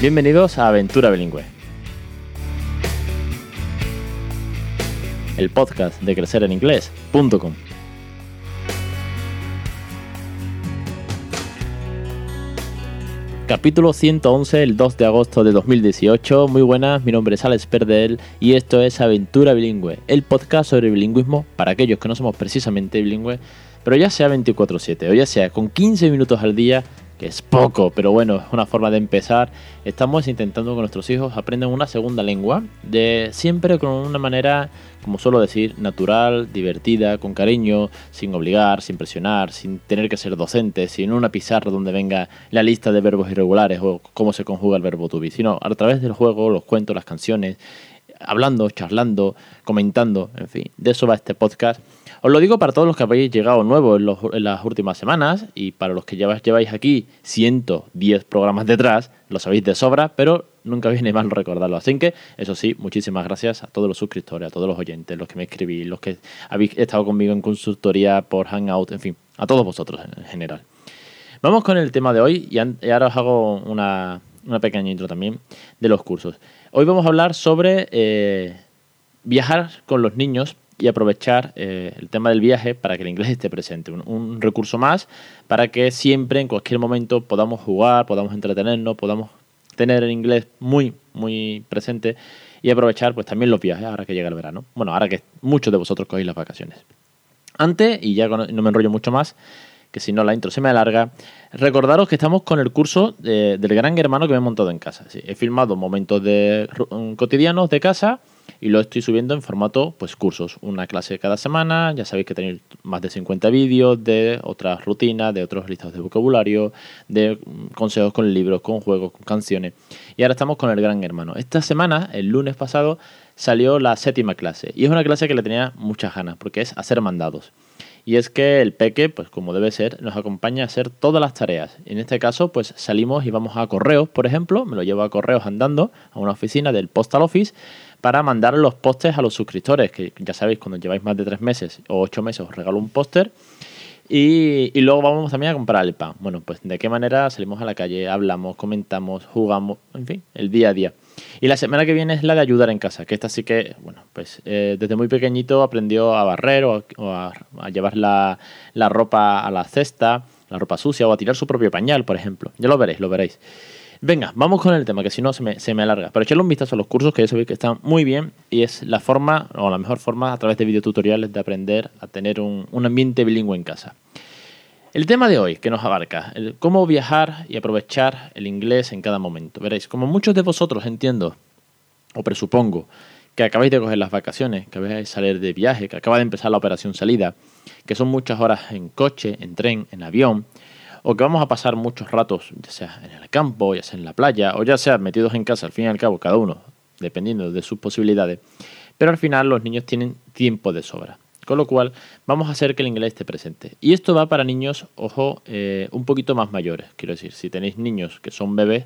Bienvenidos a Aventura Bilingüe. El podcast de crecereninglés.com. Capítulo 111, el 2 de agosto de 2018. Muy buenas, mi nombre es Alex Perdel y esto es Aventura Bilingüe, el podcast sobre bilingüismo para aquellos que no somos precisamente bilingües, pero ya sea 24/7 o ya sea con 15 minutos al día que es poco, pero bueno, es una forma de empezar. Estamos intentando que nuestros hijos aprendan una segunda lengua, de siempre con una manera, como suelo decir, natural, divertida, con cariño, sin obligar, sin presionar, sin tener que ser docentes, sin una pizarra donde venga la lista de verbos irregulares o cómo se conjuga el verbo to be, sino a través del juego, los cuentos, las canciones, hablando, charlando, comentando, en fin, de eso va este podcast os lo digo para todos los que habéis llegado nuevo en, las últimas semanas y para los que lleváis, lleváis aquí 110 programas detrás, lo sabéis de sobra, pero nunca viene mal recordarlo. Así que, eso sí, muchísimas gracias a todos los suscriptores, a todos los oyentes, los que me escribís, los que habéis estado conmigo en consultoría por Hangout, en fin, a todos vosotros en general. Vamos con el tema de hoy y ahora os hago una, pequeña intro también de los cursos. Hoy vamos a hablar sobre eh, viajar con los niños y aprovechar eh, el tema del viaje para que el inglés esté presente. Un, recurso más para que siempre, en cualquier momento, podamos jugar, podamos entretenernos, podamos tener el inglés muy, muy presente y aprovechar pues también los viajes ahora que llega el verano. Bueno, ahora que muchos de vosotros cogéis las vacaciones. Antes, y ya no me enrollo mucho más, que si no la intro se me alarga, recordaros que estamos con el curso del gran hermano que me he montado en casa. he filmado momentos de, cotidianos de casa y lo estoy subiendo en formato pues cursos, una clase cada semana, ya sabéis que tenéis más de 50 vídeos de otras rutinas, de otros listados de vocabulario, de consejos con libros, con juegos, con canciones. Y ahora estamos con el gran hermano. Esta semana, el lunes pasado, salió la séptima clase y es una clase que le tenía muchas ganas porque es hacer mandados. Y es que el peque, pues como debe ser, nos acompaña a hacer todas las tareas. En este caso, pues salimos y vamos a correos, por ejemplo, me lo llevo a correos andando a una oficina del Postal Office para mandar los pósters a los suscriptores, que ya sabéis, cuando lleváis más de tres meses o ocho meses os regalo un póster. Y, y, luego vamos también a comprar el pan. Bueno, pues de qué manera salimos a la calle, hablamos, comentamos, jugamos, en fin, el día a día. Y la semana que viene es la de ayudar en casa, que esta sí que, bueno, pues eh, desde muy pequeñito aprendió a barrer o, a, llevar la, la, ropa a la cesta, la ropa sucia o a tirar su propio pañal, por ejemplo. Ya lo veréis, lo veréis. Venga, vamos con el tema, que si no se me, se me alarga. Pero echarle un vistazo a los cursos, que ya sabéis que están muy bien y es la forma, o la mejor forma, a través de videotutoriales, de aprender a tener un, un ambiente bilingüe en casa. El tema de hoy que nos abarca, el cómo viajar y aprovechar el inglés en cada momento. Veréis, como muchos de vosotros entiendo, o presupongo, que acabáis de coger las vacaciones, que acabáis de salir de viaje, que acaba de empezar la operación salida, que son muchas horas en coche, en tren, en avión, o que vamos a pasar muchos ratos, ya sea en el campo, ya sea en la playa, o ya sea metidos en casa, al fin y al cabo, cada uno, dependiendo de sus posibilidades. Pero al final los niños tienen tiempo de sobra. Con lo cual, vamos a hacer que el inglés esté presente. Y esto va para niños, ojo, eh, un poquito más mayores. Quiero decir, si tenéis niños que son bebés,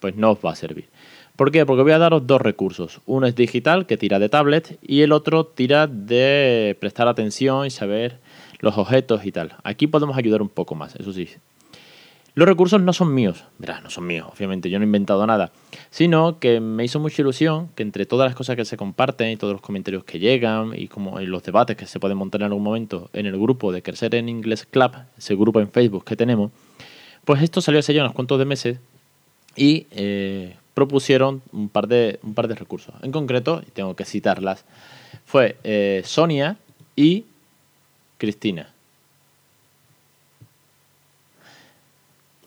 pues no os va a servir. ¿Por qué? Porque voy a daros dos recursos. Uno es digital, que tira de tablet, y el otro tira de prestar atención y saber los objetos y tal. Aquí podemos ayudar un poco más, eso sí. Los recursos no son míos, verás, no son míos, obviamente, yo no he inventado nada, sino que me hizo mucha ilusión que entre todas las cosas que se comparten y todos los comentarios que llegan y como los debates que se pueden montar en algún momento en el grupo de Crecer en Inglés Club, ese grupo en Facebook que tenemos, pues esto salió hace ya unos cuantos meses y eh, propusieron un par, de, un par de recursos. En concreto, y tengo que citarlas, fue eh, Sonia y Cristina.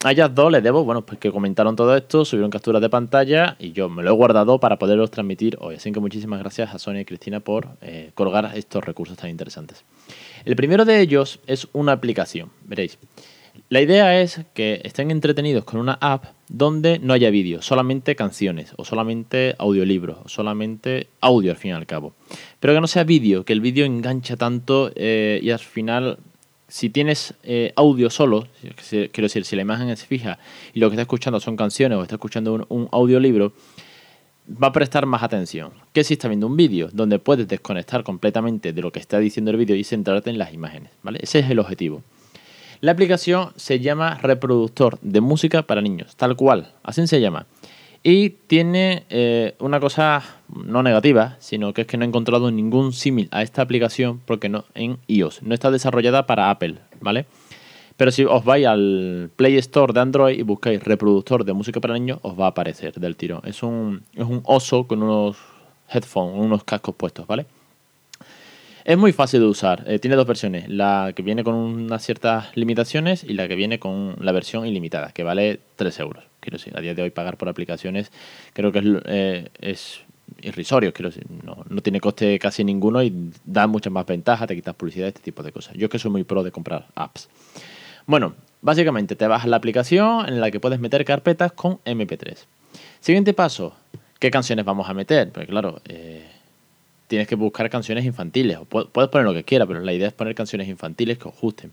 A ellas dos les debo, bueno, pues que comentaron todo esto, subieron capturas de pantalla y yo me lo he guardado para poderlos transmitir hoy. Así que muchísimas gracias a Sonia y Cristina por eh, colgar estos recursos tan interesantes. El primero de ellos es una aplicación, veréis. La idea es que estén entretenidos con una app donde no haya vídeo, solamente canciones o solamente audiolibros o solamente audio al fin y al cabo. Pero que no sea vídeo, que el vídeo engancha tanto eh, y al final si tienes eh, audio solo, quiero decir, si la imagen es fija y lo que está escuchando son canciones o está escuchando un, audiolibro, va a prestar más atención que si está viendo un vídeo donde puedes desconectar completamente de lo que está diciendo el vídeo y centrarte en las imágenes. ¿vale? Ese es el objetivo. La aplicación se llama reproductor de música para niños, tal cual, así se llama. Y tiene eh, una cosa no negativa, sino que es que no he encontrado ningún símil a esta aplicación porque no en iOS. No está desarrollada para Apple, ¿vale? Pero si os vais al Play Store de Android y buscáis reproductor de música para niños, os va a aparecer del tiro. Es un, es un oso con unos headphones, unos cascos puestos, ¿vale? Es muy fácil de usar. Eh, tiene dos versiones. La que viene con unas ciertas limitaciones y la que viene con la versión ilimitada, que vale 3 euros. Quiero decir, a día de hoy pagar por aplicaciones creo que es, eh, es irrisorio. Quiero decir, no, tiene coste casi ninguno y da muchas más ventajas, te quitas publicidad, este tipo de cosas. Yo que soy muy pro de comprar apps. Bueno, básicamente te bajas la aplicación en la que puedes meter carpetas con MP3. Siguiente paso, ¿qué canciones vamos a meter? Pues claro, eh, tienes que buscar canciones infantiles. Puedes poner lo que quieras, pero la idea es poner canciones infantiles que os gusten.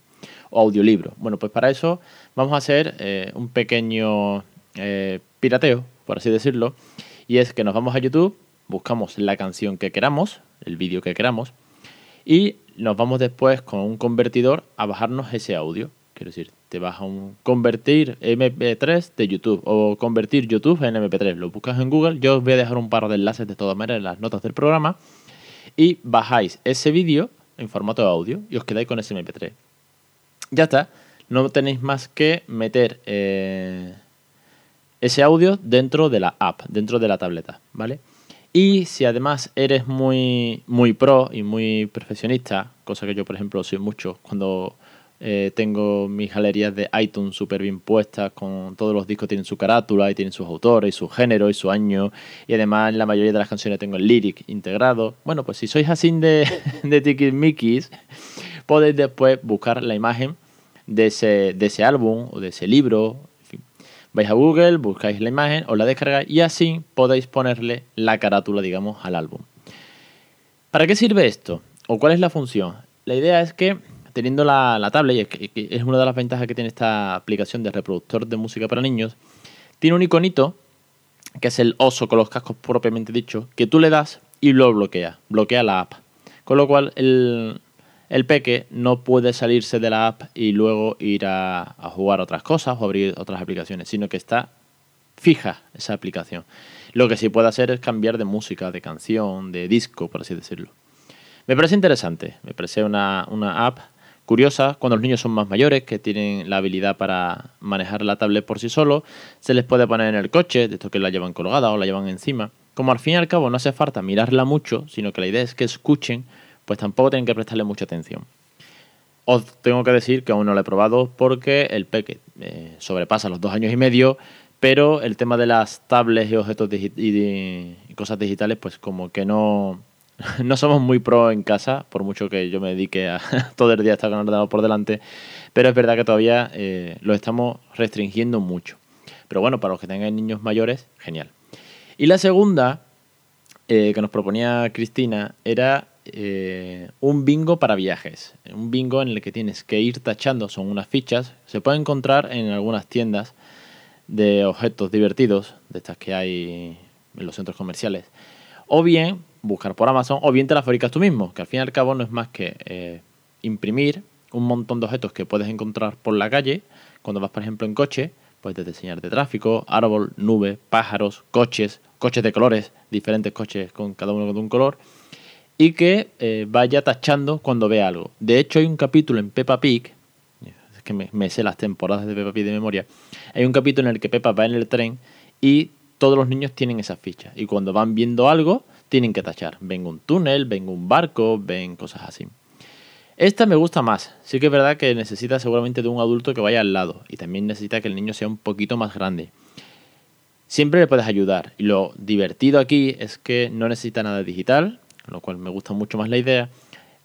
O audiolibros. Bueno, pues para eso vamos a hacer eh, un pequeño eh, pirateo, por así decirlo. Y es que nos vamos a YouTube, buscamos la canción que queramos, el vídeo que queramos, y nos vamos después con un convertidor a bajarnos ese audio. Quiero decir, te vas a un convertir MP3 de YouTube o convertir YouTube en MP3. Lo buscas en Google. Yo os voy a dejar un par de enlaces de todas maneras en las notas del programa. Y bajáis ese vídeo en formato de audio y os quedáis con ese MP3. Ya está. No tenéis más que meter eh, ese audio dentro de la app, dentro de la tableta, ¿vale? Y si además eres muy, muy pro y muy perfeccionista, cosa que yo, por ejemplo, soy mucho cuando eh, tengo mis galerías de iTunes súper bien puestas, con todos los discos tienen su carátula y tienen sus autores y su género y su año. Y además la mayoría de las canciones tengo el lyric integrado. Bueno, pues si sois así de, de Mickeys, podéis después buscar la imagen de ese, de ese álbum o de ese libro. En fin. Vais a Google, buscáis la imagen, os la descargáis y así podéis ponerle la carátula, digamos, al álbum. ¿Para qué sirve esto? ¿O cuál es la función? La idea es que teniendo la, la tablet, y es, una de las ventajas que tiene esta aplicación de reproductor de música para niños, tiene un iconito, que es el oso con los cascos propiamente dicho, que tú le das y lo bloquea, bloquea la app. Con lo cual el, el peque no puede salirse de la app y luego ir a, a jugar otras cosas o abrir otras aplicaciones, sino que está fija esa aplicación. Lo que sí puede hacer es cambiar de música, de canción, de disco, por así decirlo. Me parece interesante, me parece una, una app curiosa cuando los niños son más mayores, que tienen la habilidad para manejar la tablet por sí solos, se les puede poner en el coche, de esto que la llevan colgada o la llevan encima. Como al fin y al cabo no hace falta mirarla mucho, sino que la idea es que escuchen, pues tampoco tienen que prestarle mucha atención. Os tengo que decir que aún no lo he probado porque el peque eh, sobrepasa los dos años y medio, pero el tema de las tablets y objetos y cosas digitales, pues como que no, no somos muy pro en casa, por mucho que yo me dedique a todo el día estar con por delante, pero es verdad que todavía eh, lo estamos restringiendo mucho. Pero bueno, para los que tengan niños mayores, genial. Y la segunda eh, que nos proponía Cristina era eh, un bingo para viajes. Un bingo en el que tienes que ir tachando, son unas fichas, se puede encontrar en algunas tiendas de objetos divertidos, de estas que hay en los centros comerciales. O bien buscar por Amazon o bien te la fabricas tú mismo, que al fin y al cabo no es más que eh, imprimir un montón de objetos que puedes encontrar por la calle cuando vas, por ejemplo, en coche, puedes diseñar de tráfico, árbol, nube, pájaros, coches, coches de colores, diferentes coches con cada uno de un color, y que eh, vaya tachando cuando ve algo. De hecho, hay un capítulo en Peppa Pig, es que me, me sé las temporadas de Peppa Pig de memoria, hay un capítulo en el que Peppa va en el tren y todos los niños tienen esas fichas, y cuando van viendo algo, tienen que tachar. Ven un túnel, ven un barco, ven cosas así. Esta me gusta más. Sí que es verdad que necesita seguramente de un adulto que vaya al lado y también necesita que el niño sea un poquito más grande. Siempre le puedes ayudar y lo divertido aquí es que no necesita nada digital, lo cual me gusta mucho más la idea.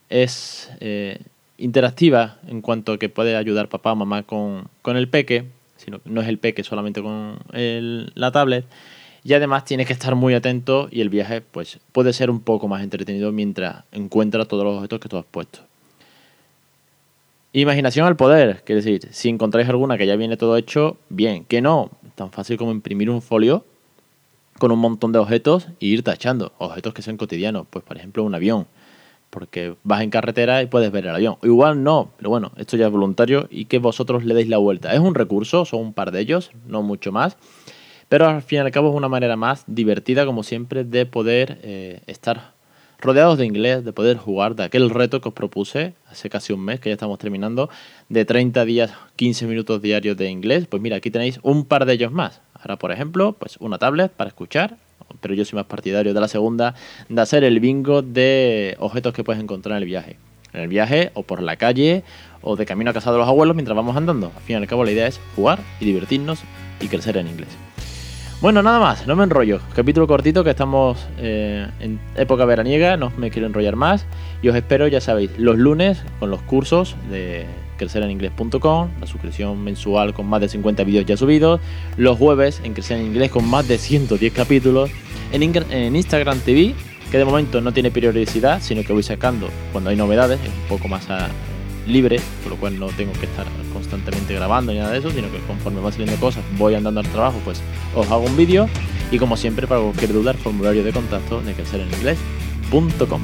Es eh, interactiva en cuanto a que puede ayudar papá o mamá con, con el peque, sino no es el peque solamente con la tablet y además tienes que estar muy atento y el viaje pues puede ser un poco más entretenido mientras encuentras todos los objetos que tú has puesto. Imaginación al poder, quiere decir, si encontráis alguna que ya viene todo hecho, bien, que no, tan fácil como imprimir un folio con un montón de objetos e ir tachando, objetos que sean cotidianos, pues por ejemplo un avión, porque vas en carretera y puedes ver el avión. Igual no, pero bueno, esto ya es voluntario y que vosotros le deis la vuelta. Es un recurso, son un par de ellos, no mucho más pero al fin y al cabo es una manera más divertida, como siempre, de poder eh, estar rodeados de inglés, de poder jugar, de aquel reto que os propuse hace casi un mes, que ya estamos terminando, de 30 días, 15 minutos diarios de inglés. Pues mira, aquí tenéis un par de ellos más. Ahora, por ejemplo, pues una tablet para escuchar, pero yo soy más partidario de la segunda, de hacer el bingo de objetos que puedes encontrar en el viaje. En el viaje, o por la calle, o de camino a casa de los abuelos mientras vamos andando. Al fin y al cabo, la idea es jugar y divertirnos y crecer en inglés. Bueno, nada más, no me enrollo. Capítulo cortito que estamos eh, en época veraniega, no me quiero enrollar más. Y os espero, ya sabéis, los lunes con los cursos de crecereninglés.com, la suscripción mensual con más de 50 vídeos ya subidos. Los jueves en Crecer en Inglés con más de 110 capítulos. En, en Instagram TV, que de momento no tiene periodicidad, sino que voy sacando cuando hay novedades, es un poco más a, libre, por lo cual no tengo que estar constantemente grabando ni nada de eso, sino que conforme va saliendo cosas, voy andando al trabajo, pues os hago un vídeo y como siempre para cualquier duda el formulario de contacto de crecereninglés.com.